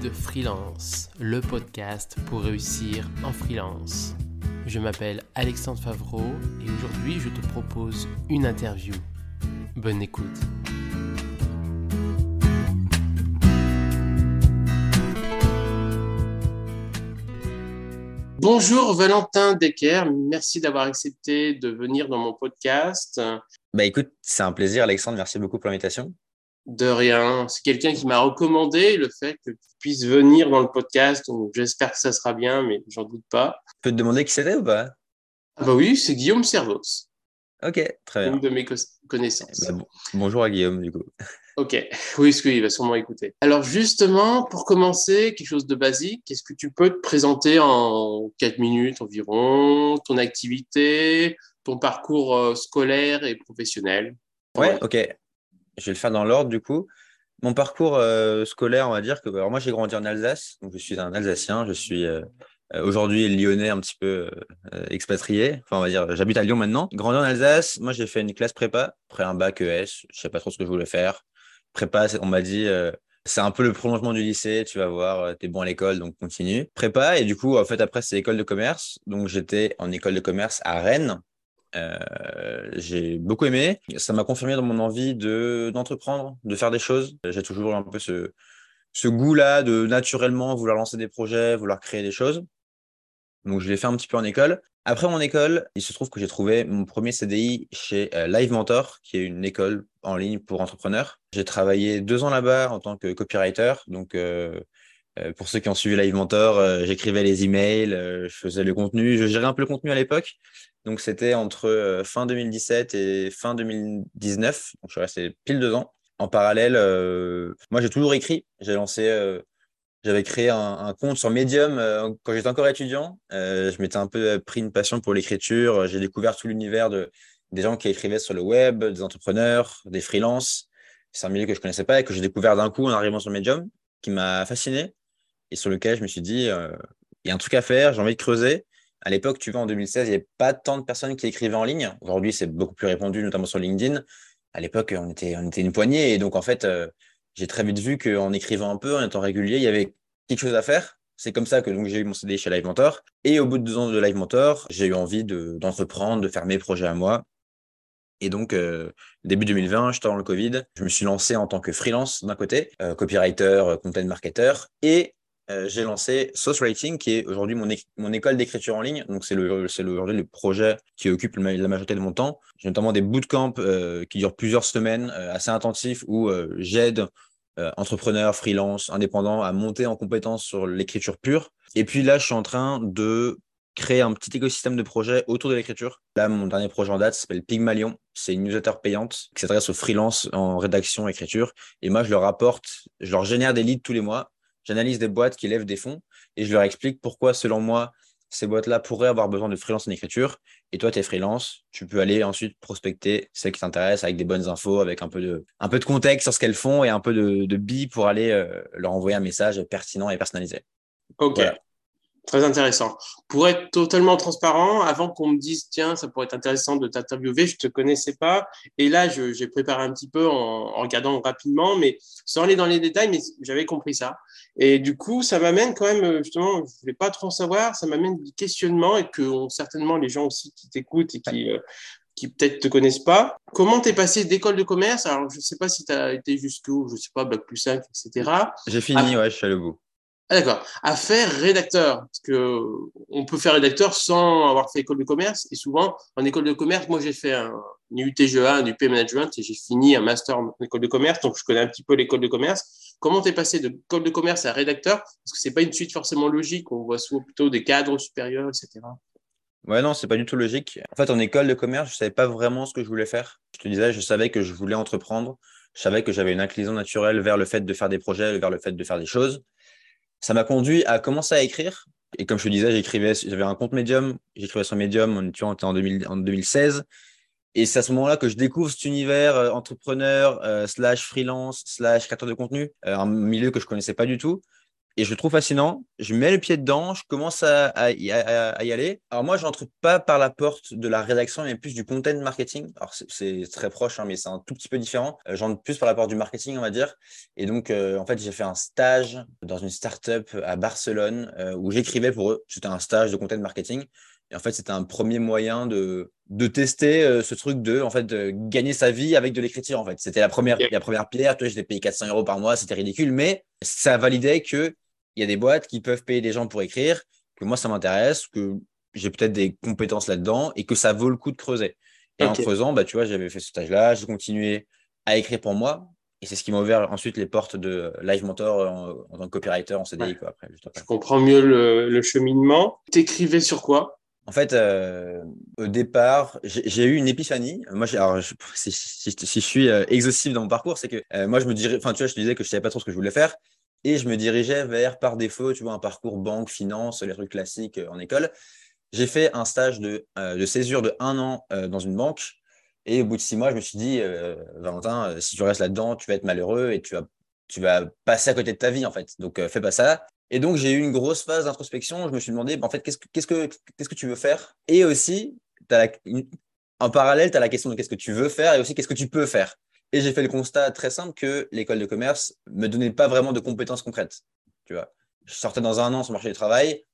Guide Freelance, le podcast pour réussir en freelance. Je m'appelle Alexandre Favreau et aujourd'hui je te propose une interview. Bonne écoute. Bonjour Valentin Decker, merci d'avoir accepté de venir dans mon podcast. Bah écoute, c'est un plaisir Alexandre, merci beaucoup pour l'invitation. De rien. C'est quelqu'un qui m'a recommandé le fait que tu puisses venir dans le podcast. Donc, j'espère que ça sera bien, mais j'en doute pas. Je peux te demander qui c'était ou pas? Ah Bah oui, c'est Guillaume Servos. Ok, très bien. Une de mes connaissances. Bah, bonjour à Guillaume, du coup. Ok, oui, ce qu'il va sûrement écouter. Alors justement, pour commencer, quelque chose de basique, est-ce que tu peux te présenter en 4 minutes environ, ton activité, ton parcours euh, scolaire et professionnel? Ouais, ok. Je vais le faire dans l'ordre du coup. Mon parcours euh, scolaire, on va dire que alors moi j'ai grandi en Alsace, donc je suis un Alsacien, je suis euh, euh, aujourd'hui lyonnais un petit peu expatrié. Enfin, on va dire, j'habite à Lyon maintenant. Grandi en Alsace, moi j'ai fait une classe prépa, après un bac ES, je sais pas trop ce que je voulais faire. Prépa, on m'a dit c'est un peu le prolongement du lycée, tu vas voir, tu es bon à l'école, donc continue. Prépa, et du coup, en fait, après, c'est école de commerce. Donc, j'étais en école de commerce à Rennes, euh, j'ai beaucoup aimé. Ça m'a confirmé dans mon envie de d'entreprendre, de faire des choses. J'ai toujours un peu ce, ce goût-là de naturellement vouloir lancer des projets, vouloir créer des choses. Donc, je l'ai fait un petit peu en école. Après mon école, il se trouve que j'ai trouvé mon premier CDI chez euh, Live Mentor, qui est une école en ligne pour entrepreneurs. J'ai travaillé deux ans là-bas en tant que copywriter. Donc, euh, pour ceux qui ont suivi Live Mentor, j'écrivais les emails, je faisais le contenu, je gérais un peu le contenu à l'époque. Donc c'était entre fin 2017 et fin 2019. Donc je suis resté pile deux ans. En parallèle, moi j'ai toujours écrit. J'ai lancé, j'avais créé un, compte sur Medium quand j'étais encore étudiant. je m'étais un peu pris une passion pour l'écriture. J'ai découvert tout l'univers de, des gens qui écrivaient sur le web, des entrepreneurs, des freelances. C'est un milieu que je connaissais pas et que j'ai découvert d'un coup en arrivant sur Medium, qui m'a fasciné et sur lequel je me suis dit, euh, il y a un truc à faire, j'ai envie de creuser. À l'époque, tu vois, en 2016, il n'y avait pas tant de personnes qui écrivaient en ligne. Aujourd'hui, c'est beaucoup plus répandu, notamment sur LinkedIn. À l'époque, on était, on était une poignée. Et donc, en fait, euh, j'ai très vite vu qu'en écrivant un peu, en étant régulier, il y avait quelque chose à faire. C'est comme ça que j'ai eu mon CD chez Live Mentor. Et au bout de deux ans de Live Mentor, j'ai eu envie d'entreprendre, de, faire mes projets à moi. Et donc, euh, début 2020, j'étais dans le Covid. Je me suis lancé en tant que freelance d'un côté, copywriter, content marketer, et euh, j'ai lancé Sauce Writing, qui est aujourd'hui mon, école d'écriture en ligne. Donc, c'est aujourd'hui le projet qui occupe la majorité de mon temps. J'ai notamment des bootcamps euh, qui durent plusieurs semaines, euh, assez intensifs, où j'aide entrepreneurs, freelance, indépendants à monter en compétence sur l'écriture pure. Et puis là, je suis en train de créer un petit écosystème de projets autour de l'écriture. Là, mon dernier projet en date s'appelle Pygmalion. C'est une newsletter payante qui s'adresse aux freelance en rédaction, écriture. Et moi, je leur apporte, je leur génère des leads tous les mois J'analyse des boîtes qui lèvent des fonds et je leur explique pourquoi, selon moi, ces boîtes-là pourraient avoir besoin de freelance en écriture. Et toi, tu es freelance, tu peux aller ensuite prospecter celles qui t'intéressent avec des bonnes infos, avec un peu de, un peu de contexte sur ce qu'elles font et un peu de, de billes pour aller euh, leur envoyer un message pertinent et personnalisé. Ok. Très intéressant. Pour être totalement transparent, avant qu'on me dise, tiens, ça pourrait être intéressant de t'interviewer, je ne te connaissais pas. Et là, j'ai préparé un petit peu en, regardant rapidement, mais sans aller dans les détails, mais j'avais compris ça. Et du coup, ça m'amène quand même, justement, je ne voulais pas trop en savoir, ça m'amène des questionnements et que certainement les gens aussi qui t'écoutent et qui, euh, qui peut-être te connaissent pas. Comment t'es passé d'école de commerce? Alors, je ne sais pas si tu as été jusqu'où, je ne sais pas, bac plus 5, etc. J'ai fini, ouais, je suis allé au bout. Ah, d'accord. À faire rédacteur, parce que on peut faire rédacteur sans avoir fait école de commerce. Et souvent, en école de commerce, moi j'ai fait un, UTGA, un UP Management, et j'ai fini un master en école de commerce, donc je connais un petit peu l'école de commerce. Comment t'es passé de école de commerce à rédacteur? Parce que c'est pas une suite forcément logique. On voit souvent plutôt des cadres supérieurs, etc. Ouais, non, c'est pas du tout logique. En fait, en école de commerce, je savais pas vraiment ce que je voulais faire. Je te disais, je savais que je voulais entreprendre. Je savais que j'avais une inclinaison naturelle vers le fait de faire des projets, vers le fait de faire des choses ça m'a conduit à commencer à écrire. Et comme je te disais, j'écrivais, j'avais un compte Medium, j'écrivais sur Medium, tu vois, en, 2016. Et c'est à ce moment-là que je découvre cet univers euh, entrepreneur, euh, slash freelance, slash créateur de contenu, euh, un milieu que je connaissais pas du tout. Et je le trouve fascinant. Je mets le pied dedans, je commence à, y, aller. Alors moi, je n'entre pas par la porte de la rédaction, mais plus du content marketing. Alors c'est très proche, hein, mais c'est un tout petit peu différent. Euh, j'entre plus par la porte du marketing, on va dire. Et donc, euh, en fait, j'ai fait un stage dans une startup à Barcelone euh, où j'écrivais pour eux. C'était un stage de content marketing. Et en fait, c'était un premier moyen de, de tester euh, ce truc de, en fait, de gagner sa vie avec de l'écriture. En fait, c'était la première, la première pierre. Toi, j'étais payé 400 euros par mois, c'était ridicule, mais ça validait que il y a des boîtes qui peuvent payer des gens pour écrire, que moi, ça m'intéresse, que j'ai peut-être des compétences là-dedans et que ça vaut le coup de creuser. Et en creusant, bah, tu vois, j'avais fait ce stage-là, j'ai continué à écrire pour moi. Et c'est ce qui m'a ouvert ensuite les portes de Live Mentor en, tant que copywriter en CDI. Quoi, après, Je comprends mieux le, le cheminement. T'écrivais sur quoi? En fait, euh, au départ, j'ai eu une épiphanie. Moi, alors, si, je suis euh, exhaustif dans mon parcours, c'est que euh, moi, je me dirais, enfin, tu vois, je te disais que je savais pas trop ce que je voulais faire, et je me dirigeais vers, par défaut, tu vois, un parcours banque, finance, les trucs classiques en école. J'ai fait un stage de, de césure de un an dans une banque, et au bout de six mois, je me suis dit, Valentin, si tu restes là-dedans, tu vas être malheureux et tu vas, tu vas passer à côté de ta vie, en fait. Donc, fais pas ça. Et donc, j'ai eu une grosse phase d'introspection. Je me suis demandé, en fait, qu'est-ce que, que, qu'est-ce que tu veux faire? Et aussi, en parallèle, tu as la question de qu'est-ce que tu veux faire et aussi qu'est-ce que tu peux faire? Et j'ai fait le constat très simple que l'école de commerce me donnait pas vraiment de compétences concrètes. Tu vois, je sortais dans un an sur le marché du travail.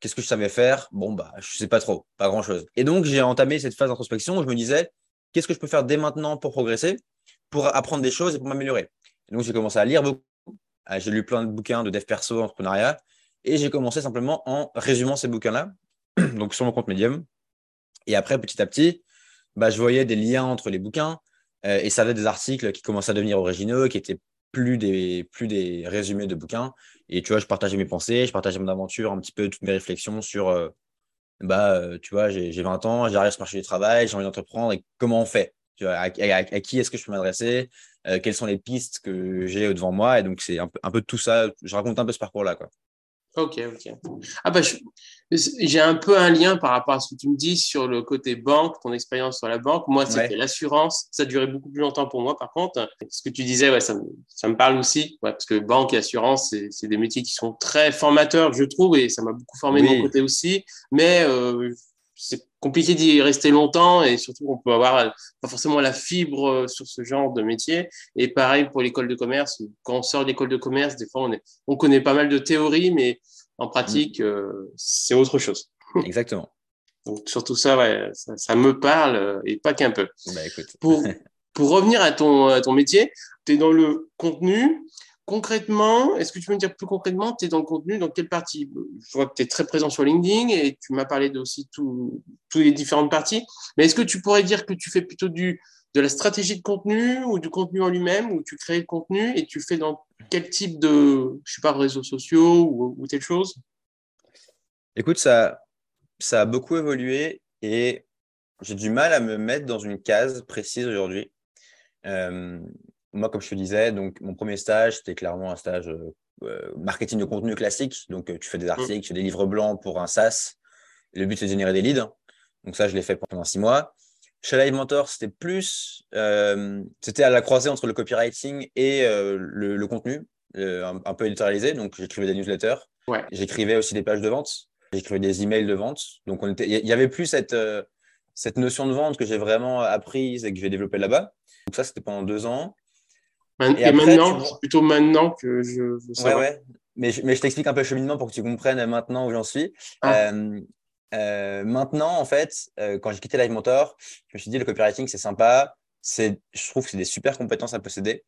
Qu'est-ce que je savais faire? Bon, bah, je sais pas trop, pas grand-chose. Et donc, j'ai entamé cette phase d'introspection où je me disais, qu'est-ce que je peux faire dès maintenant pour progresser, pour apprendre des choses et pour m'améliorer? donc, j'ai commencé à lire beaucoup j'ai lu plein de bouquins de dev perso, entrepreneuriat, et j'ai commencé simplement en résumant ces bouquins-là, donc sur mon compte Medium. Et après, petit à petit, bah, je voyais des liens entre les bouquins, euh, et ça avait des articles qui commençaient à devenir originaux, qui étaient plus des, plus des résumés de bouquins. Et tu vois, je partageais mes pensées, je partageais mon aventure, un petit peu toutes mes réflexions sur, euh, bah, euh, tu vois, j'ai 20 ans, j'arrive sur ce marché du travail, j'ai envie d'entreprendre, et comment on fait à, qui est-ce que je peux m'adresser quelles sont les pistes que j'ai devant moi. Et donc, c'est un un peu tout ça. Je raconte un peu ce parcours-là. Ok, ok. Ah bah, j'ai un peu un lien par rapport à ce que tu me dis sur le côté banque, ton expérience sur la banque. Moi, c'était l'assurance. Ça durait beaucoup plus longtemps pour moi, par contre. Ce que tu disais, ouais, ça, me, ça me parle aussi, ouais, parce que banque et assurance, c'est des métiers qui sont très formateurs, je trouve, et ça m'a beaucoup formé de mon côté aussi. Mais euh, c'est compliqué d'y rester longtemps et surtout on peut avoir pas forcément la fibre euh, sur ce genre de métier. Et pareil pour l'école de commerce, quand on sort de l'école de commerce, des fois on, est, on connaît pas mal de théories, mais en pratique, mm. euh, c'est autre chose. Exactement. Donc surtout ça, ouais, ça, me parle euh, et pas qu'un peu. Bah, pour, pour revenir à ton, à ton métier, tu es dans le contenu, concrètement, est-ce que tu peux me dire plus concrètement, tu es dans le contenu, dans quelle partie? Je vois que tu es très présent sur LinkedIn et tu m'as parlé de aussi toutes les différentes parties. Mais est-ce que tu pourrais dire que tu fais plutôt du, de la stratégie de contenu ou du contenu en lui-même, où tu crées le contenu et tu fais dans quel type de, je sais pas, réseaux sociaux ou, telle chose? Écoute, ça, ça a beaucoup évolué et j'ai du mal à me mettre dans une case précise aujourd'hui. Euh, moi, comme je te disais, donc mon premier stage, c'était clairement un stage euh, euh, marketing de contenu classique. Donc, euh, tu fais des mmh. articles, tu fais des livres blancs pour un SaaS. Le but, c'est de générer des leads. Donc, ça, je l'ai fait pendant six mois. Chez Live Mentor, c'était plus, c'était à la croisée entre le copywriting et le, contenu, un, peu éditorialisé. Donc, j'écrivais des newsletters. J'écrivais aussi des pages de vente. J'écrivais des emails de vente. Donc, il y avait plus cette, cette notion de vente que j'ai vraiment apprise et que j'ai développée là-bas. Donc, ça, c'était pendant deux ans. Et, maintenant, c'est plutôt maintenant que je Ouais, ouais. Mais je, mais je t'explique un peu le cheminement pour que tu comprennes maintenant où j'en suis. Ah. Euh, euh, maintenant, en fait, euh, quand j'ai quitté Live Mentor, je me suis dit le copywriting, c'est sympa. C'est, je trouve que c'est des super compétences à posséder.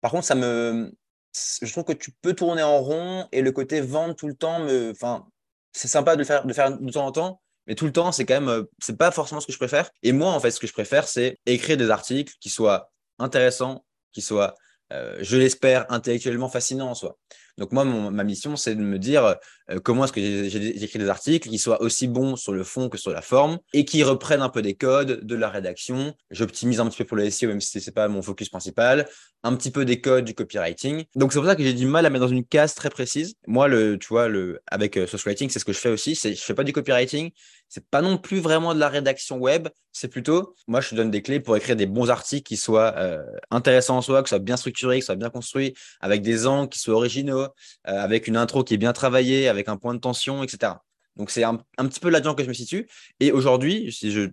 Par contre, ça me, je trouve que tu peux tourner en rond et le côté vendre tout le temps, me, enfin, c'est sympa de le faire, de faire de temps en temps, mais tout le temps, c'est quand même, c'est pas forcément ce que je préfère. Et moi, en fait, ce que je préfère, c'est écrire des articles qui soient intéressants, qui soit, euh, je l'espère, intellectuellement fascinant en soi. Donc moi, ma mission, c'est de me dire euh, comment est-ce que j'écris des articles qui soient aussi bons sur le fond que sur la forme et qui reprennent un peu des codes de la rédaction. J'optimise un petit peu pour le SEO, même si ce n'est pas mon focus principal, un petit peu des codes du copywriting. Donc c'est pour ça que j'ai du mal à mettre dans une case très précise. Moi, le, tu vois, avec euh, Writing, c'est ce que je fais aussi. Je ne fais pas du copywriting, c'est pas non plus vraiment de la rédaction web, c'est plutôt, moi je te donne des clés pour écrire des bons articles qui soient euh, intéressants en soi, qui soient bien structurés, qui soient bien construits, avec des angles qui soient originaux, mots, avec une intro qui est bien travaillée, avec un point de tension, etc. Donc, c'est un, petit peu là-dedans que je me situe. Et aujourd'hui, si je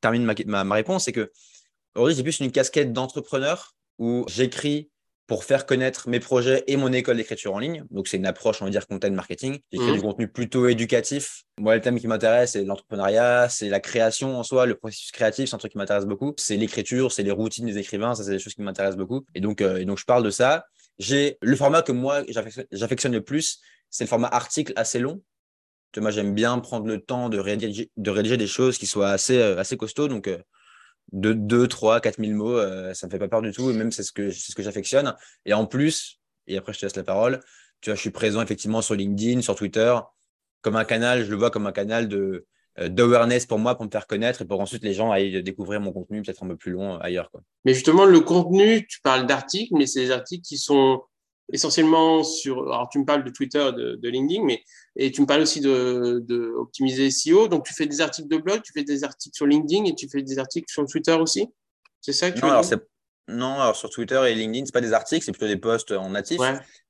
termine ma, ma réponse, c'est que aujourd'hui, j'ai plus une casquette d'entrepreneur où j'écris pour faire connaître mes projets et mon école d'écriture en ligne. Donc, c'est une approche, on va dire, content marketing. J'écris mmh. du contenu plutôt éducatif. Moi, le thème qui m'intéresse, c'est l'entrepreneuriat, c'est la création en soi, le processus créatif, c'est un truc qui m'intéresse beaucoup. C'est l'écriture, c'est les routines des écrivains, ça, c'est des choses qui m'intéressent beaucoup. Et donc, euh, et donc, je parle de ça. J'ai le format que moi, j'affectionne le plus, c'est le format article assez long. Moi, j'aime bien prendre le temps de rédiger, de rédiger des choses qui soient assez, euh, assez costauds. Donc, euh, de 2, 3, 4 000 mots, euh, ça ne me fait pas peur du tout. Et même, c'est ce que, ce que j'affectionne. Et en plus, et après, je te laisse la parole, tu vois, je suis présent effectivement sur LinkedIn, sur Twitter, comme un canal, je le vois comme un canal de, d'awareness pour moi, pour me faire connaître et pour ensuite les gens aillent découvrir mon contenu peut-être un peu plus long ailleurs. Quoi. Mais justement, le contenu, tu parles d'articles, mais c'est des articles qui sont essentiellement sur. Alors, tu me parles de Twitter, de, de LinkedIn, mais et tu me parles aussi de, de, optimiser SEO. Donc, tu fais des articles de blog, tu fais des articles sur LinkedIn et tu fais des articles sur Twitter aussi? C'est ça que tu non, alors non, alors sur Twitter et LinkedIn, ce pas des articles, c'est plutôt des posts en natif.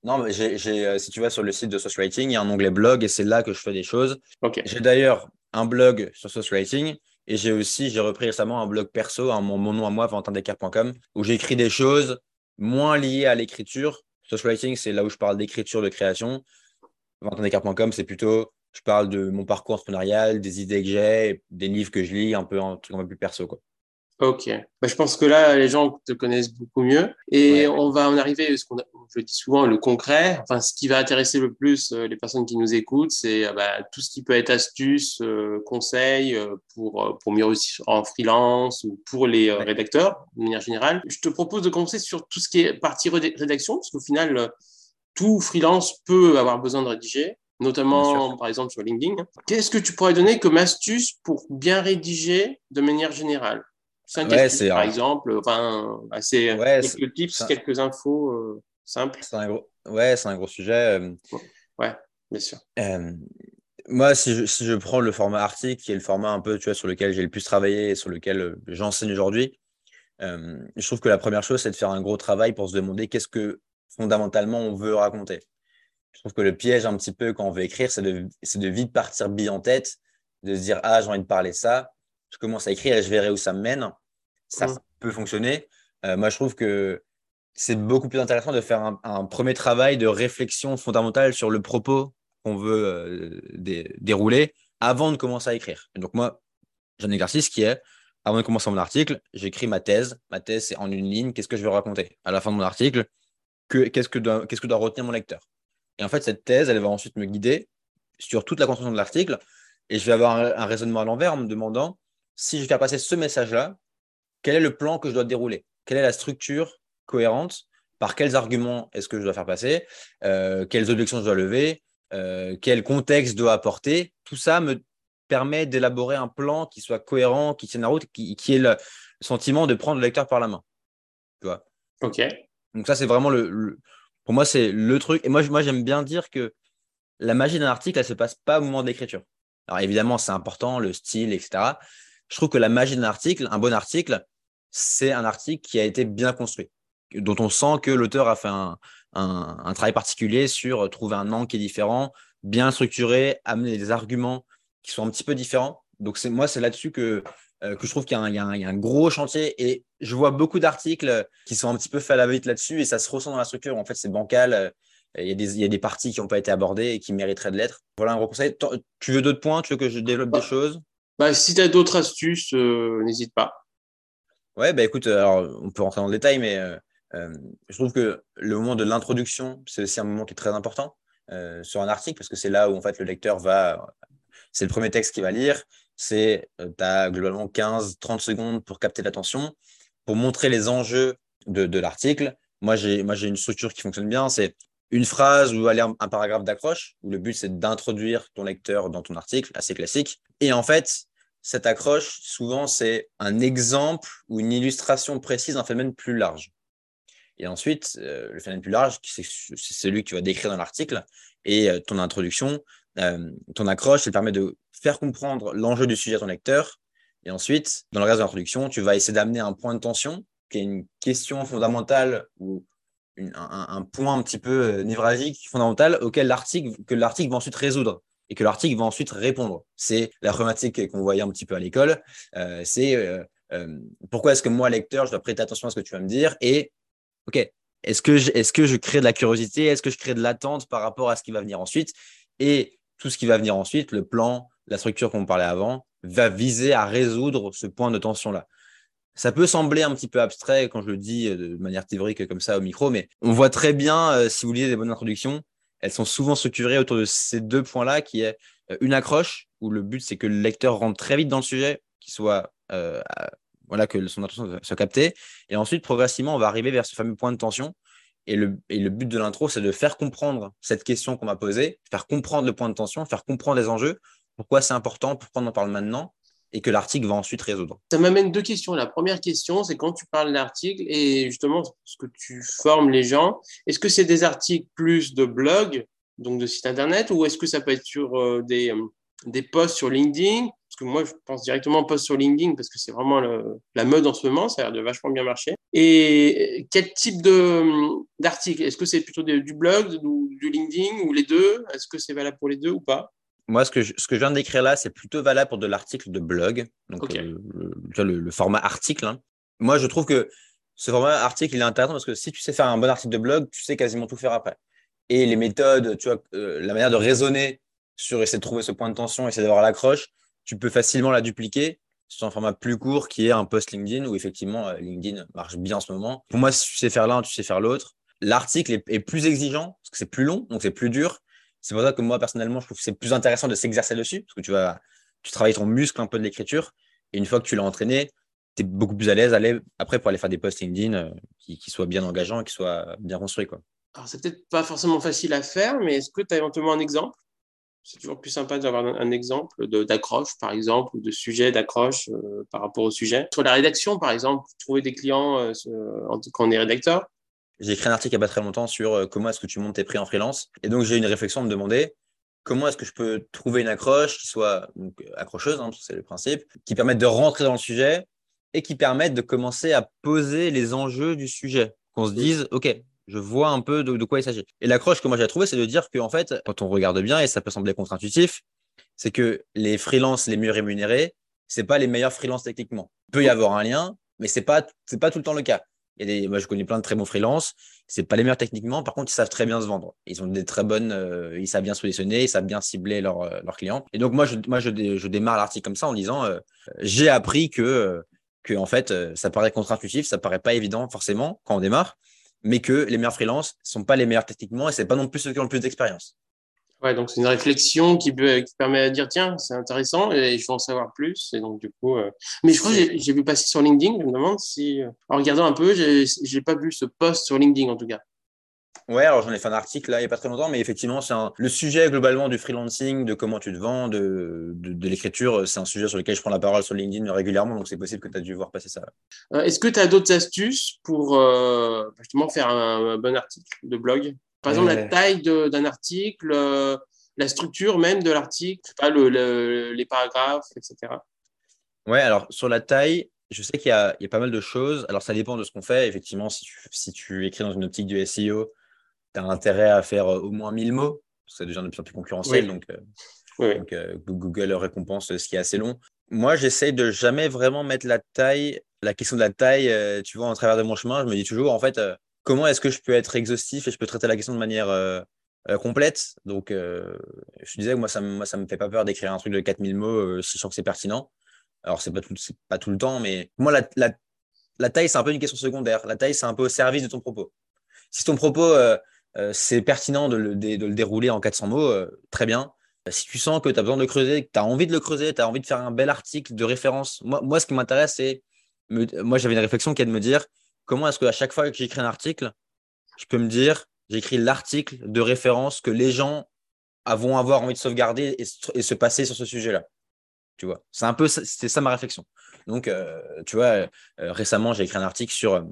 Non, mais euh, si tu vas sur le site de Social Writing, il y a un onglet blog et c'est là que je fais des choses. J'ai d'ailleurs un blog sur Social Writing et j'ai aussi, j'ai repris récemment un blog perso, mon, mon, nom à moi, valentindescartes.com, où j'écris des choses moins liées à l'écriture, Social writing, c'est là où je parle d'écriture, de création. Ventendécart.com, c'est plutôt, je parle de mon parcours entrepreneurial, des idées que j'ai, des livres que je lis, un peu un truc un peu plus perso. Quoi. Ok. Bah, je pense que là, les gens te connaissent beaucoup mieux. Et on va en arriver, ce qu'on je dis souvent, le concret. Enfin, ce qui va intéresser le plus euh, les personnes qui nous écoutent, c'est euh, bah, tout ce qui peut être astuces, euh, conseils pour, pour mieux réussir en freelance ou pour les rédacteurs, de manière générale. Je te propose de commencer sur tout ce qui est partie rédaction, parce qu'au final, tout freelance peut avoir besoin de rédiger notamment par exemple sur LinkedIn. Qu'est-ce que tu pourrais donner comme astuce pour bien rédiger de manière générale? Cinq ouais, par exemple, enfin, assez, quelques tips, quelques infos euh, simples. C'est un gros, ouais, c'est un gros sujet. Euh. Ouais, bien sûr. Euh, moi, si je, si je, prends le format article, qui est le format un peu, tu vois, sur lequel j'ai le plus travaillé et sur lequel j'enseigne aujourd'hui, je trouve que la première chose, c'est de faire un gros travail pour se demander qu'est-ce que fondamentalement on veut raconter. Je trouve que le piège un petit peu quand on veut écrire, c'est de, de vite partir bille en tête, de se dire ah j'ai envie de parler ça, je commence à écrire et je verrai où ça me mène. Ça mmh. peut fonctionner. Euh, moi, je trouve que c'est beaucoup plus intéressant de faire un, premier travail de réflexion fondamentale sur le propos qu'on veut euh, dérouler avant de commencer à écrire. donc, moi, j'ai un exercice qui est, avant de commencer mon article, j'écris ma thèse. Ma thèse, c'est en une ligne, qu'est-ce que je veux raconter À la fin de mon article, qu'est-ce que, doit, que doit retenir mon lecteur? Et en fait, cette thèse, elle va ensuite me guider sur toute la construction de l'article. Et je vais avoir un raisonnement à l'envers en me demandant si je vais faire passer ce message-là, quel est le plan que je dois dérouler? Quelle est la structure cohérente? Par quels arguments est-ce que je dois faire passer? Euh, Quelles objections je dois lever? Euh, Quel contexte je dois apporter? Tout ça me permet d'élaborer un plan qui soit cohérent, qui tienne la route, qui, qui ait le sentiment de prendre le lecteur par la main. Tu vois? Ok. Donc ça, c'est vraiment le, Pour moi, c'est le truc. Et moi, moi j'aime bien dire que la magie d'un article, elle ne se passe pas au moment de l'écriture. Alors évidemment, c'est important, le style, etc je trouve que la magie d'un article, un bon article, c'est un article qui a été bien construit, dont on sent que l'auteur a fait un, travail particulier sur trouver un angle qui est différent, bien structuré, amener des arguments qui sont un petit peu différents. Donc, c'est, moi, c'est là-dessus que, euh, que je trouve qu'il y a, un, gros chantier et je vois beaucoup d'articles qui sont un petit peu faits à la vite là-dessus et ça se ressent dans la structure. En fait, c'est bancal. Euh, il y, a des, il y a des parties qui n'ont pas été abordées et qui mériteraient de l'être. Voilà un gros conseil. Tu veux d'autres points? Tu veux que je développe des choses? Bah, si tu as d'autres astuces, euh, n'hésite pas. Ouais, bah écoute, alors, on peut rentrer dans le détail, mais euh, euh, je trouve que le moment de l'introduction, c'est aussi un moment qui est très important sur un article, parce que c'est là où en fait le lecteur va. C'est le premier texte qu'il va lire. C'est, tu as globalement 15-30 secondes pour capter l'attention, pour montrer les enjeux de, de l'article. Moi, j'ai une structure qui fonctionne bien. C'est une phrase ou aller un, paragraphe d'accroche, où le but c'est d'introduire ton lecteur dans ton article, assez classique. Et en fait, cette accroche, souvent, c'est un exemple ou une illustration précise d'un phénomène plus large. Et ensuite, euh, le phénomène plus large, c'est celui que tu vas décrire dans l'article. Et euh, ton introduction, euh, ton accroche, ça permet de faire comprendre l'enjeu du sujet à ton lecteur. Et ensuite, dans le reste de l'introduction, tu vas essayer d'amener un point de tension, qui est une question fondamentale ou un, point un petit peu névralgique, fondamental, auquel l'article, que l'article va ensuite résoudre et que l'article va ensuite répondre. C'est la problématique qu'on voyait un petit peu à l'école. c'est pourquoi est-ce que moi, lecteur, je dois prêter attention à ce que tu vas me dire et, OK, est-ce que, je, est-ce que je crée de la curiosité Est-ce que je crée de l'attente par rapport à ce qui va venir ensuite Et tout ce qui va venir ensuite, le plan, la structure qu'on parlait avant, va viser à résoudre ce point de tension-là. Ça peut sembler un petit peu abstrait quand je le dis euh, de manière théorique comme ça au micro, mais on voit très bien, euh, si vous lisez des bonnes introductions, elles sont souvent structurées autour de ces deux points-là, qui est euh, une accroche, où le but c'est que le lecteur rentre très vite dans le sujet, qu'il soit voilà, que son attention soit captée. Et ensuite, progressivement, on va arriver vers ce fameux point de tension. Et le, et le but de l'intro, c'est de faire comprendre cette question qu'on m'a posée, faire comprendre le point de tension, faire comprendre les enjeux, pourquoi c'est important, pourquoi on en parle maintenant, et que l'article va ensuite résoudre. Ça m'amène deux questions. La première question, c'est quand tu parles d'articles et justement ce que tu formes les gens, est-ce que c'est des articles plus de blog, donc de site internet, ou est-ce que ça peut être sur euh, des, euh, des posts sur LinkedIn? Que moi, je pense directement post sur LinkedIn parce que c'est vraiment la mode en ce moment, ça a l'air de vachement bien marcher. Et quel type d'article Est-ce que c'est plutôt du blog, du, du LinkedIn ou les deux? Est-ce que c'est valable pour les deux ou pas? Moi, ce que, je, ce que je viens de décrire là, c'est plutôt valable pour de l'article de blog, donc euh, le, format article. Hein. Moi, je trouve que ce format article, il est intéressant parce que si tu sais faire un bon article de blog, tu sais quasiment tout faire après. Et les méthodes, tu vois, euh, la manière de raisonner sur essayer de trouver ce point de tension, essayer d'avoir l'accroche, tu peux facilement la dupliquer sur un format plus court qui est un post LinkedIn où effectivement euh, LinkedIn marche bien en ce moment. Pour moi, si tu sais faire l'un, tu sais faire l'autre. L'article est, plus exigeant parce que c'est plus long, donc c'est plus dur. C'est pour ça que moi, personnellement, je trouve que c'est plus intéressant de s'exercer dessus parce que tu vas, tu travailles ton muscle un peu de l'écriture et une fois que tu l'as entraîné, tu es beaucoup plus à l'aise après pour aller faire des posts LinkedIn euh, qui, soient bien engageants qui soient bien construits. Quoi. Alors, c'est peut-être pas forcément facile à faire, mais est-ce que tu as éventuellement un exemple? C'est toujours plus sympa d'avoir un, exemple d'accroche, par exemple, ou de sujet d'accroche euh, par rapport au sujet. Sur la rédaction, par exemple, trouver des clients euh, quand on est rédacteur. J'ai écrit un article il n'y a pas très longtemps sur euh, comment est-ce que tu montes tes prix en freelance. Et donc, j'ai eu une réflexion de me demander comment est-ce que je peux trouver une accroche qui soit accrocheuse, hein, c'est le principe, qui permette de rentrer dans le sujet et qui permette de commencer à poser les enjeux du sujet. Qu'on se dise, OK, je vois un peu de, quoi il s'agit. Et l'accroche que moi j'ai trouvé, c'est de dire qu'en fait, quand on regarde bien, et ça peut sembler contre-intuitif, c'est que les freelances les mieux rémunérés, c'est pas les meilleurs freelances techniquement. Il peut y avoir un lien, mais c'est pas c'est pas tout le temps le cas. Moi, je connais plein de très bons freelances. C'est pas les meilleurs techniquement. Par contre, ils savent très bien se vendre. Ils ont des très bonnes, euh, ils savent bien solutionner, ils savent bien cibler leurs euh, clients. Et donc, moi, je, démarre l'article comme ça en disant, euh, j'ai appris que, en fait, ça paraît contre-intuitif, ça paraît pas évident forcément quand on démarre mais que les meilleurs freelances ne sont pas les meilleurs techniquement et ce n'est pas non plus ceux qui ont le plus d'expérience. Ouais, donc c'est une réflexion qui, peut, qui permet de dire tiens, c'est intéressant et je veux en savoir plus. Et donc, du coup, euh, mais je crois que j'ai vu passer sur LinkedIn. Je me demande si, euh, en regardant un peu, j'ai pas vu ce post sur LinkedIn en tout cas. Ouais, alors j'en ai fait un article là il n'y a pas très longtemps, mais effectivement, c'est le sujet globalement du freelancing, de comment tu te vends, de, de, l'écriture, c'est un sujet sur lequel je prends la parole sur LinkedIn régulièrement, donc c'est possible que tu as dû voir passer ça. Euh, est-ce que tu as d'autres astuces pour euh, justement faire un, bon article de blog? Par exemple, la taille d'un article, euh, la structure même de l'article, le, les paragraphes, etc. Ouais, alors sur la taille, je sais qu'il y, y, a pas mal de choses. Alors, ça dépend de ce qu'on fait. Effectivement, si tu, si tu écris dans une optique du SEO, tu as intérêt à faire euh, au moins 1000 mots. C'est déjà de plus en plus concurrentiel. Donc, euh, euh, Google récompense ce qui est assez long. Moi, j'essaye de jamais vraiment mettre la taille, la question de la taille, tu vois, en travers de mon chemin. Je me dis toujours, en fait, comment est-ce que je peux être exhaustif et je peux traiter la question de manière complète? Donc, je disais que moi, ça ne me fait pas peur d'écrire un truc de 4000 mots si je sens que c'est pertinent. Alors, ce n'est pas, tout, pas tout le temps, mais moi, la, taille, c'est un peu une question secondaire. La taille, c'est un peu au service de ton propos. Si ton propos, euh, c'est pertinent de le, dérouler en 400 mots, euh, très bien. Si tu sens que tu as besoin de creuser, que tu as envie de le creuser, tu as envie de faire un bel article de référence, moi, moi ce qui m'intéresse, c'est. Moi, j'avais une réflexion qui est de me dire comment est-ce qu'à chaque fois que j'écris un article, je peux me dire j'écris l'article de référence que les gens vont avoir envie de sauvegarder et, se passer sur ce sujet-là. Tu vois, c'est un peu c'est ça ma réflexion. Donc, euh, tu vois, récemment, j'ai écrit un article sur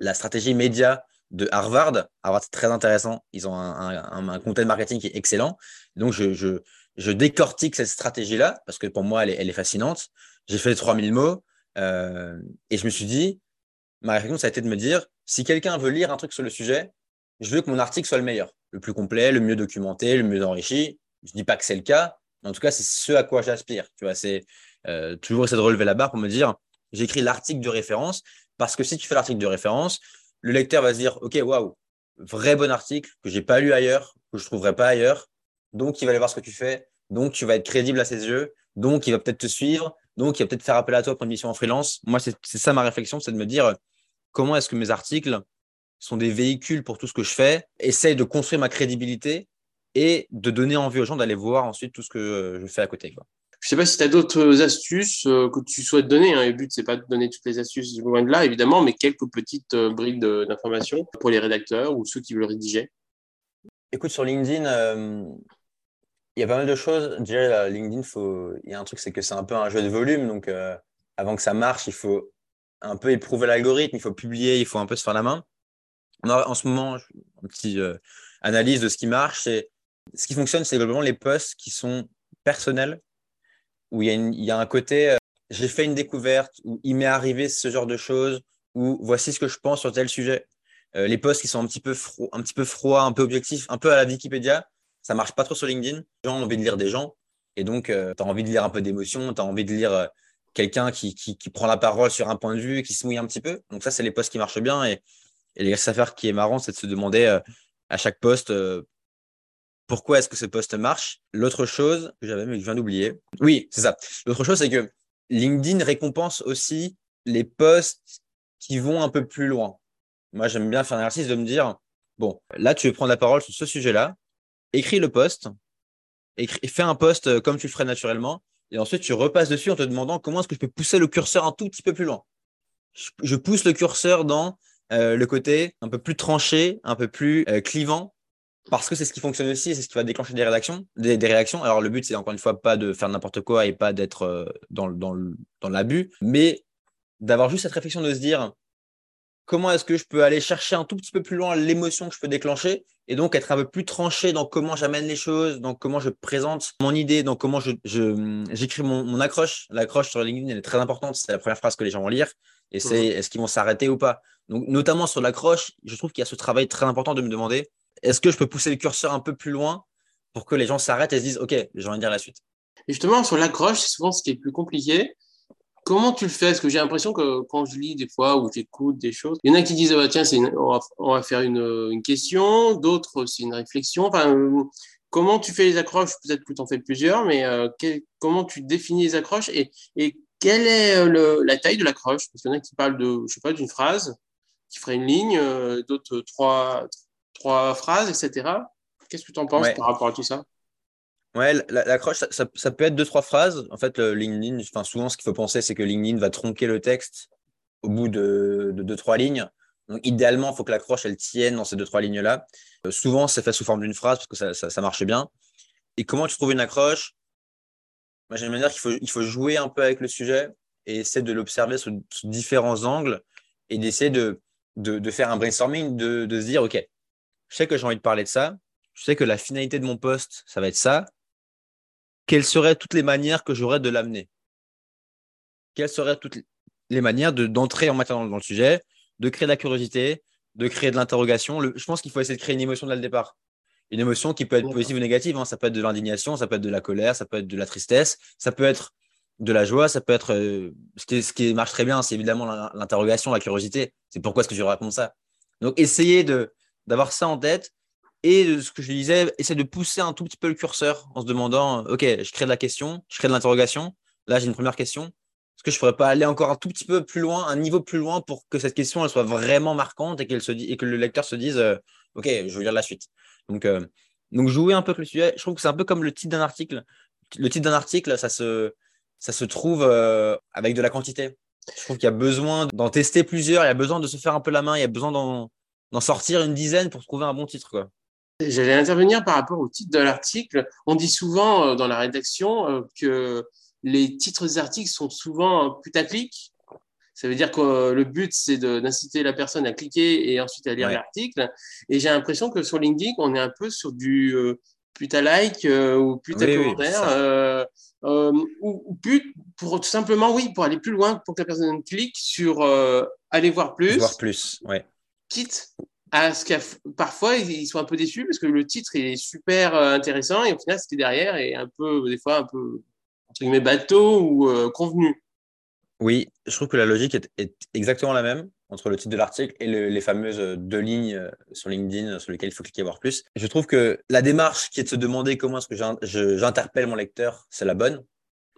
la stratégie média de Harvard. Harvard, c'est très intéressant. Ils ont un, un, content marketing qui est excellent. Donc, je, décortique cette stratégie-là parce que pour moi, elle est, fascinante. J'ai fait 3000 mots euh, et je me suis dit, ma réflexion, ça a été de me dire, si quelqu'un veut lire un truc sur le sujet, je veux que mon article soit le meilleur, le plus complet, le mieux documenté, le mieux enrichi. Je ne dis pas que c'est le cas, mais en tout cas, c'est ce à quoi j'aspire. Tu vois, c'est euh, toujours essayer de relever la barre pour me dire, j'écris l'article de référence, parce que si tu fais l'article de référence, le lecteur va se dire, OK, waouh, vrai bon article que j'ai pas lu ailleurs, que je trouverai pas ailleurs. Donc, il va aller voir ce que tu fais. Donc, tu vas être crédible à ses yeux. Donc, il va peut-être te suivre. Donc, il va peut-être faire appel à toi pour une mission en freelance. Moi, c'est ça ma réflexion, c'est de me dire comment est-ce que mes articles sont des véhicules pour tout ce que je fais, essaye de construire ma crédibilité et de donner envie aux gens d'aller voir ensuite tout ce que je fais à côté. Quoi. Je sais pas si tu as d'autres astuces euh, que tu souhaites donner. Hein. Le but, c'est pas de donner toutes les astuces loin de là, évidemment, mais quelques petites euh, briques d'informations pour les rédacteurs ou ceux qui veulent rédiger. Écoute, sur LinkedIn, euh, il y a pas mal de choses. Déjà, LinkedIn, faut... il y a un truc, c'est que c'est un peu un jeu de volume. Donc, avant que ça marche, il faut un peu éprouver l'algorithme, il faut publier, il faut un peu se faire la main. En ce moment, une petite analyse de ce qui marche, c'est ce qui fonctionne, c'est globalement les posts qui sont personnels où il y a, un côté, euh, j'ai fait une découverte, où il m'est arrivé ce genre de choses, ou voici ce que je pense sur tel sujet. Euh, les posts qui sont un petit peu froids, un petit peu froid, un peu objectifs, un peu à la Wikipédia, ça marche pas trop sur LinkedIn. Les gens ont envie de lire des gens, et donc euh, tu as envie de lire un peu d'émotion, tu as envie de lire quelqu'un qui, prend la parole sur un point de vue, qui se mouille un petit peu. Donc ça, c'est les posts qui marchent bien. Et, et les affaires qui est marrant, c'est de se demander à chaque poste pourquoi est-ce que ce poste marche. L'autre chose que j'avais, mais que je viens d'oublier. Oui, c'est ça. L'autre chose, c'est que LinkedIn récompense aussi les posts qui vont un peu plus loin. Moi, j'aime bien faire un exercice de me dire, bon, là, tu veux prendre la parole sur ce sujet-là, écris le post, écris, fais un post euh, comme tu le ferais naturellement, et ensuite tu repasses dessus en te demandant comment est-ce que je peux pousser le curseur un tout petit peu plus loin. Je, pousse le curseur dans euh, le côté un peu plus tranché, un peu plus euh, clivant parce que c'est ce qui fonctionne aussi c'est ce qui va déclencher des réactions. Alors, le but, c'est encore une fois pas de faire n'importe quoi et pas d'être euh, dans, dans, dans l'abus, mais d'avoir juste cette réflexion de se dire comment est-ce que je peux aller chercher un tout petit peu plus loin l'émotion que je peux déclencher et donc être un peu plus tranché dans comment j'amène les choses, dans comment je présente mon idée, dans comment je, j'écris mon, mon, accroche. L'accroche sur LinkedIn, elle est très importante. C'est la première phrase que les gens vont lire et c'est mmh. est-ce qu'ils vont s'arrêter ou pas. Donc, notamment sur l'accroche, je trouve qu'il y a ce travail très important de me demander est-ce que je peux pousser le curseur un peu plus loin pour que les gens s'arrêtent et se disent, OK, j'ai envie de dire la suite et Justement, sur l'accroche, c'est souvent ce qui est plus compliqué. Comment tu le fais? Parce que j'ai l'impression que quand je lis des fois ou j'écoute des choses, il y en a qui disent, ah, tiens, on, va, faire une, question, d'autres, c'est une réflexion. Enfin, euh, comment tu fais les accroches? Peut-être que tu en fais plusieurs, mais euh, comment tu définis les accroches et, quelle est euh, la taille de l'accroche? Parce qu'il y en a qui parlent de, je sais pas, d'une phrase qui ferait une ligne, d'autres trois, trois phrases, etc. Qu'est-ce que tu en penses par rapport à tout ça? Ouais, l'accroche, ça, ça, peut être deux, trois phrases. En fait, le LinkedIn, enfin, souvent, ce qu'il faut penser, c'est que LinkedIn va tronquer le texte au bout de, deux, trois lignes. Donc, idéalement, il faut que l'accroche, elle tienne dans ces deux, trois lignes-là. Euh, souvent, c'est fait sous forme d'une phrase parce que ça, ça, marche bien. Et comment tu trouves une accroche? Moi, J'aime bien dire qu'il faut, il faut jouer un peu avec le sujet et essayer de l'observer sous, différents angles et d'essayer de, de, de, faire un brainstorming, de, de se dire, OK, je sais que j'ai envie de parler de ça, je sais que la finalité de mon poste, ça va être ça. Quelles seraient toutes les manières que j'aurais de l'amener? Quelles seraient toutes les manières d'entrer en matière dans, le sujet, de créer de la curiosité, de créer de l'interrogation? Je pense qu'il faut essayer de créer une émotion dès le départ. Une émotion qui peut être positive ou négative. Hein. Ça peut être de l'indignation, ça peut être de la colère, ça peut être de la tristesse, ça peut être de la joie, ça peut être. Euh, ce, qui, ce, qui, marche très bien, c'est évidemment l'interrogation, la curiosité. C'est pourquoi est-ce que je raconte ça? Donc, essayez d'avoir ça en tête et ce que je disais, essayer de pousser un tout petit peu le curseur en se demandant, OK, je crée de la question, je crée de l'interrogation. Là, j'ai une première question. Est-ce que je ne pourrais pas aller encore un tout petit peu plus loin, un niveau plus loin pour que cette question elle soit vraiment marquante et, que le lecteur se dise, euh, OK, je veux lire la suite. Donc, euh, donc, jouer un peu avec le sujet. Je trouve que c'est un peu comme le titre d'un article. Le titre d'un article, ça se, ça se trouve euh, avec de la quantité. Je trouve qu'il y a besoin d'en tester plusieurs, il y a besoin de se faire un peu la main, il y a besoin d'en sortir une dizaine pour trouver un bon titre. J'allais intervenir par rapport au titre de l'article. On dit souvent euh, dans la rédaction euh, que les titres des articles sont souvent putaclic. Ça veut dire que euh, le but, c'est d'inciter la personne à cliquer et ensuite à lire l'article. Et j'ai l'impression que sur LinkedIn, on est un peu sur du plus t'as like ou plus t'as commentaire. ou, plus pour tout simplement, oui, pour aller plus loin, pour que la personne clique sur aller voir plus. Voir plus, ouais. Quitte à ce qu'à parfois ils sont un peu déçus parce que le titre est super intéressant et au final, ce qui est derrière est un peu, des fois, un peu entre guillemets bateau ou convenu. Oui, je trouve que la logique est, exactement la même entre le titre de l'article et les fameuses deux lignes euh, sur LinkedIn sur lesquelles il faut cliquer voir plus. Je trouve que la démarche qui est de se demander comment est-ce que j'interpelle mon lecteur, c'est la bonne.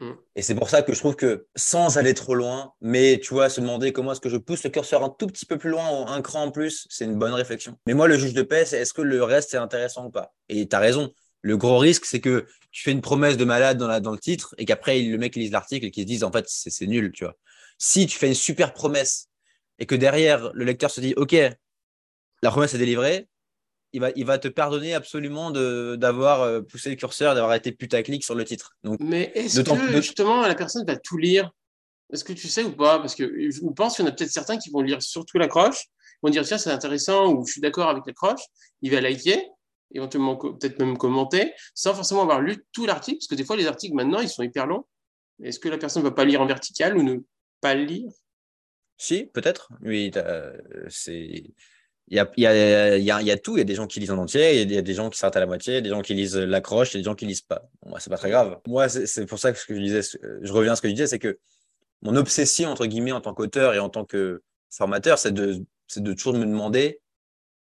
Mm. Et c'est pour ça que je trouve que sans aller trop loin, mais tu vois, se demander comment est-ce que je pousse le curseur un tout petit peu plus loin, un cran en plus, c'est une bonne réflexion. Mais moi, le juge de paix, c'est est-ce que le reste est intéressant ou pas? Et tu as raison. Le gros risque, c'est que tu fais une promesse de malade dans, dans le titre et qu'après, le mec lise l'article et qu'il se dise, en fait, c'est nul, tu vois. Si tu fais une super promesse et que derrière, le lecteur se dit, OK, la promesse est délivrée, il va, il va te pardonner absolument d'avoir euh, poussé le curseur, d'avoir été putaclic sur le titre. Donc, Mais est-ce que justement la personne va tout lire? Est-ce que tu sais ou pas? Parce que je pense qu'il y en a peut-être certains qui vont lire surtout l'accroche, vont dire tiens, c'est intéressant ou je suis d'accord avec l'accroche, il va liker, éventuellement peut-être même commenter, sans forcément avoir lu tout l'article, parce que des fois, les articles maintenant, ils sont hyper longs. Est-ce que la personne ne va pas lire en vertical ou ne pas lire? Si, peut-être. Oui, c'est. Il y a, y a, il, y a, tout. Il y a des gens qui lisent en entier, il y a des gens qui s'arrêtent à la moitié, des gens qui lisent l'accroche, il y a des gens qui lisent pas. Bon, c'est pas très grave. Moi, c'est pour ça que ce que je disais, je reviens à ce que je disais, c'est que mon obsession, entre guillemets, en tant qu'auteur et en tant que formateur, c'est de, de toujours me demander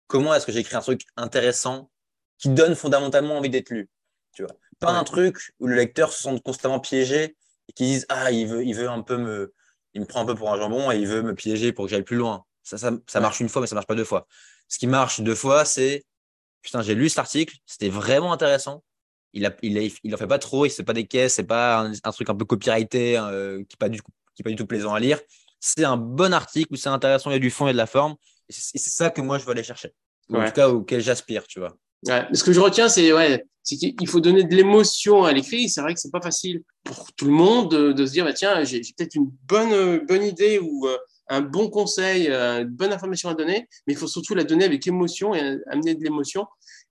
comment est-ce que j'écris un truc intéressant qui donne fondamentalement envie d'être lu. Tu vois. Pas un truc où le lecteur se sent constamment piégé et qui dise Ah, il veut, il veut un peu me. Il me prend un peu pour un jambon et il veut me piéger pour que j'aille plus loin. Ça, ça, ça marche une fois, mais ça marche pas deux fois. Ce qui marche deux fois, c'est Putain, j'ai lu cet article, c'était vraiment intéressant. Il, a, il, il en fait pas trop, il fait pas des caisses, c'est pas un, truc un peu copyrighté euh, qui n'est pas, du, qui pas du tout plaisant à lire. C'est un bon article où c'est intéressant, il y a du fond, et de la forme. Et c'est ça que moi, je veux aller chercher. en tout cas, auquel j'aspire, tu vois. Ouais. Ce que je retiens, c'est ouais, qu'il faut donner de l'émotion à l'écrit. C'est vrai que c'est pas facile pour tout le monde de, se dire bah, tiens, j'ai peut-être une bonne, bonne idée ou euh, un bon conseil, euh, une bonne information à donner, mais il faut surtout la donner avec émotion et amener de l'émotion.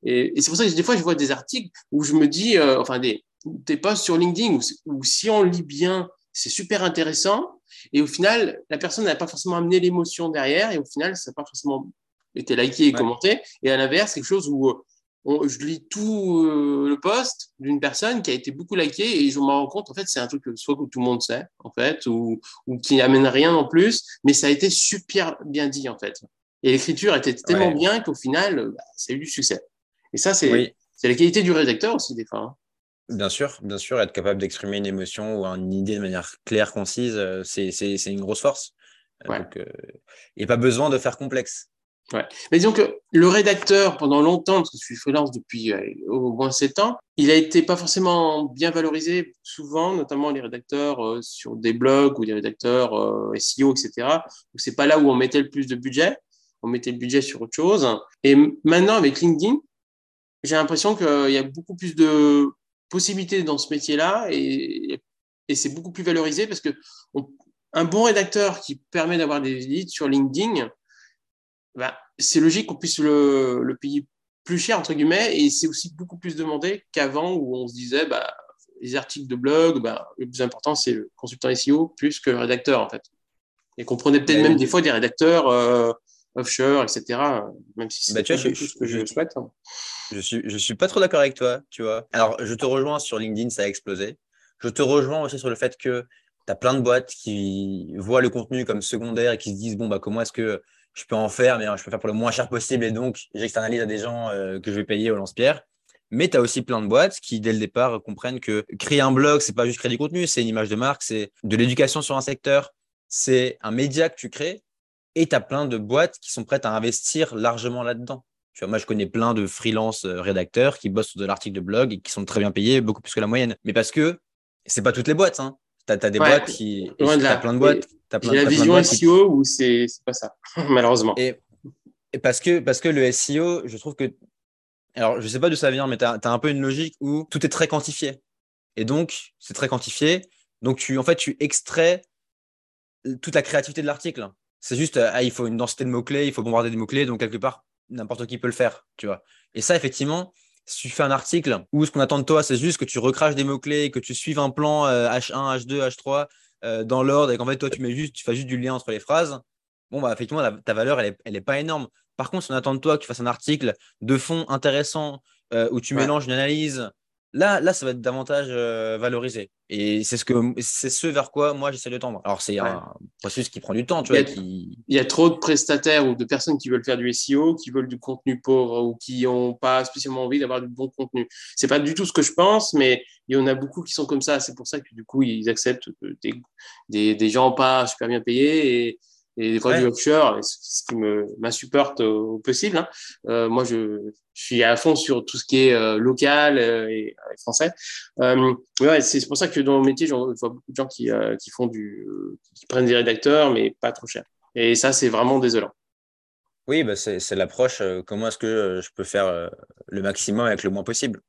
Et, c'est pour ça que des fois, je vois des articles où je me dis, euh, enfin, des, des posts sur LinkedIn où, si on lit bien, c'est super intéressant. Et au final, la personne n'a pas forcément amené l'émotion derrière. Et au final, ça n'a pas forcément été liké et commenté. Et à l'inverse, quelque chose où je lis tout euh, le post d'une personne qui a été beaucoup liké et je me rends compte, en fait, c'est un truc que soit que tout le monde sait, en fait, ou, ou qui n'amène rien en plus, mais ça a été super bien dit, en fait. Et l'écriture était tellement bien qu'au final, bah, ça a eu du succès. Et ça, c'est la qualité du rédacteur aussi, des fois. Hein. Bien sûr, bien sûr, être capable d'exprimer une émotion ou une idée de manière claire, concise, euh, c'est une grosse force. Euh, donc, il n'y a pas besoin de faire complexe. Ouais. Mais disons que le rédacteur, pendant longtemps, parce que je suis freelance depuis euh, au moins 7 ans, il a été pas forcément bien valorisé, souvent, notamment les rédacteurs euh, sur des blogs ou des rédacteurs euh, SEO, etc. C'est pas là où on mettait le plus de budget. On mettait le budget sur autre chose. Et maintenant, avec LinkedIn, j'ai l'impression qu'il y a beaucoup plus de possibilités dans ce métier-là et, et c'est beaucoup plus valorisé parce que un bon rédacteur qui permet d'avoir des leads sur LinkedIn, bah, c'est logique qu'on puisse le, le, payer plus cher, entre guillemets, et c'est aussi beaucoup plus demandé qu'avant où on se disait, bah, les articles de blog, bah, le plus important, c'est le consultant SEO plus que le rédacteur, en fait. Et qu'on prenait peut-être même des fois des rédacteurs euh, offshore, etc., même si c'est bah, ce que je, souhaite. Hein. Je suis, je suis pas trop d'accord avec toi, tu vois. Alors, je te rejoins sur LinkedIn, ça a explosé. Je te rejoins aussi sur le fait que tu as plein de boîtes qui voient le contenu comme secondaire et qui se disent, bon, bah, comment est-ce que je peux en faire, mais hein, je peux faire pour le moins cher possible et donc j'externalise à des gens euh, que je vais payer au lance-pierre. Mais tu as aussi plein de boîtes qui, dès le départ, comprennent que créer un blog, c'est pas juste créer du contenu, c'est une image de marque, c'est de l'éducation sur un secteur, c'est un média que tu crées et tu as plein de boîtes qui sont prêtes à investir largement là-dedans. Tu vois, moi, je connais plein de freelance euh, rédacteurs qui bossent sur de l'article de blog et qui sont très bien payés, beaucoup plus que la moyenne. Mais parce que c'est pas toutes les boîtes. Hein. Tu as, des boîtes qui. Tu as plein de boîtes. La vision SEO ou c'est pas ça, malheureusement. Et, et, parce, que, parce que le SEO, je trouve que. Alors, je sais pas d'où ça vient, mais tu as, un peu une logique où tout est très quantifié. Et donc, c'est très quantifié. Donc, tu, en fait, tu extrais toute la créativité de l'article. C'est juste, ah, il faut une densité de mots-clés, il faut bombarder des mots-clés, donc quelque part, n'importe qui peut le faire, tu vois. Et ça, effectivement, si tu fais un article où ce qu'on attend de toi, c'est juste que tu recraches des mots-clés, que tu suives un plan H1, H2, H3 dans l'ordre et qu'en fait, toi, tu mets juste, tu fais juste du lien entre les phrases, bon, bah, effectivement, ta valeur, elle n'est est pas énorme. Par contre, si on attend de toi que tu fasses un article de fond intéressant où tu mélanges une analyse, Là, là, ça va être davantage euh, valorisé. Et c'est ce, que, c'est ce vers quoi moi j'essaie de tendre. Alors, c'est un processus qui prend du temps. Tu il, y a, il y a trop de prestataires ou de personnes qui veulent faire du SEO, qui veulent du contenu pauvre ou qui n'ont pas spécialement envie d'avoir du bon contenu. C'est pas du tout ce que je pense, mais il y en a beaucoup qui sont comme ça. C'est pour ça que du coup, ils acceptent des, des, des gens pas super bien payés et, et des fois du offshore, ce qui me m'insupporte au, possible. Hein. Euh, moi, je, je, suis à fond sur tout ce qui est euh, local euh, et, français. Euh, ouais, c'est pour ça que dans mon métier, je vois beaucoup de gens qui, euh, qui font du, qui prennent des rédacteurs, mais pas trop cher. Et ça, c'est vraiment désolant. Oui, bah c'est l'approche. comment est-ce que je peux faire le maximum avec le moins possible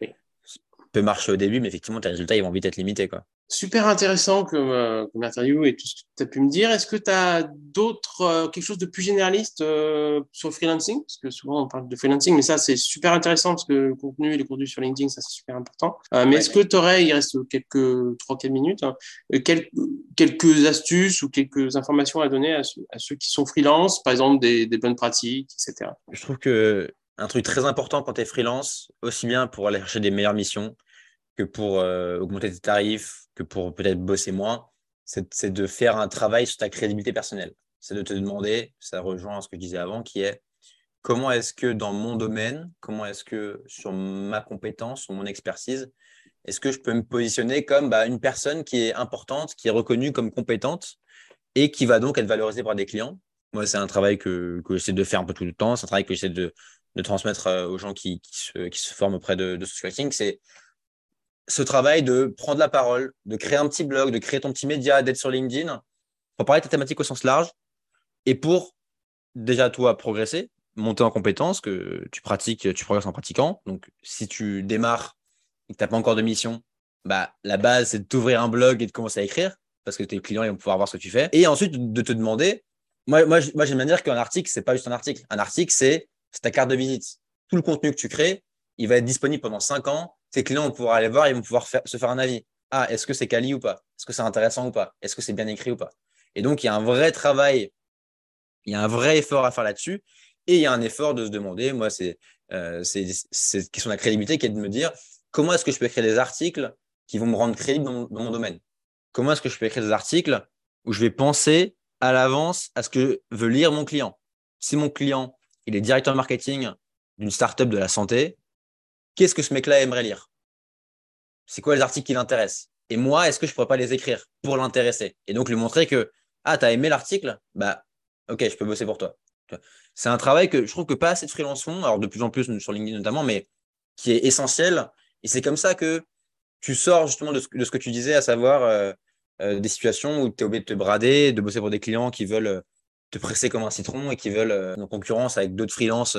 oui. Peut marcher au début, mais effectivement, tes résultats, ils vont vite être limités. Quoi super intéressant comme, euh, comme, interview et tout ce que tu as pu me dire. Est-ce que tu as d'autres, euh, quelque chose de plus généraliste euh, sur le freelancing? Parce que souvent on parle de freelancing, mais ça c'est super intéressant parce que le contenu, les contenus sur LinkedIn, ça c'est super important. mais est-ce que tu aurais, il reste quelques 3-4 minutes, hein, quelques, quelques astuces ou quelques informations à donner à, à ceux qui sont freelance, par exemple des, des, bonnes pratiques, etc. Je trouve que un truc très important quand tu es freelance, aussi bien pour aller chercher des meilleures missions, que pour euh, augmenter tes tarifs, que pour peut-être bosser moins, c'est de faire un travail sur ta crédibilité personnelle. C'est de te demander, ça rejoint ce que je disais avant, qui est comment est-ce que dans mon domaine, comment est-ce que sur ma compétence, sur mon expertise, est-ce que je peux me positionner comme bah, une personne qui est importante, qui est reconnue comme compétente et qui va donc être valorisée par des clients? Moi, c'est un travail que, que j'essaie de faire un peu tout le temps. C'est un travail que j'essaie de, de, transmettre euh, aux gens qui, qui, se, qui se forment auprès de, de social C'est ce travail de prendre la parole, de créer un petit blog, de créer ton petit média, d'être sur LinkedIn, pour parler de ta thématique au sens large, et pour déjà toi progresser, monter en compétences, que tu pratiques, tu progresses en pratiquant. Donc si tu démarres et que tu n'as pas encore de mission, bah, la base, c'est de t'ouvrir un blog et de commencer à écrire, parce que tes clients ils vont pouvoir voir ce que tu fais. Et ensuite, de te demander, moi, moi, moi j'aime bien dire qu'un article, c'est pas juste un article. Un article, c'est ta carte de visite. Tout le contenu que tu crées, il va être disponible pendant cinq ans tes clients vont pouvoir aller voir, ils vont pouvoir se faire un avis. Ah, est-ce que c'est quali ou pas? Est-ce que c'est intéressant ou pas? Est-ce que c'est bien écrit ou pas? Et donc, il y a un vrai travail, il y a un vrai effort à faire là-dessus. Et il y a un effort de se demander, moi, c'est euh, cette question de la crédibilité qui est de me dire comment est-ce que je peux écrire des articles qui vont me rendre crédible dans, mon domaine? Comment est-ce que je peux écrire des articles où je vais penser à l'avance à ce que veut lire mon client? Si mon client, il est directeur marketing d'une startup de la santé, qu'est-ce que ce mec-là aimerait lire? C'est quoi les articles qui l'intéressent? Et moi, est-ce que je pourrais pas les écrire pour l'intéresser? Et donc lui montrer que, ah, tu as aimé l'article? Bah, ok, je peux bosser pour toi. C'est un travail que je trouve que pas assez de freelance font, alors de plus en plus sur LinkedIn notamment, mais qui est essentiel. Et c'est comme ça que tu sors justement de ce, que tu disais, à savoir euh, euh, des situations où tu es obligé de te brader, de bosser pour des clients qui veulent euh, te presser comme un citron et qui veulent en concurrence avec d'autres freelances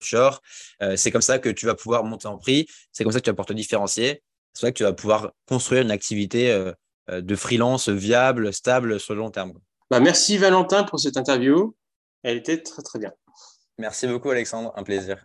offshore. Euh, c'est comme ça que tu vas pouvoir monter en prix. C'est comme ça que tu vas pouvoir te différencier. C'est vrai que tu vas pouvoir construire une activité euh, euh, de freelance viable, stable sur le long terme. Bah, merci Valentin pour cette interview. Elle était très très bien. Merci beaucoup Alexandre, un plaisir.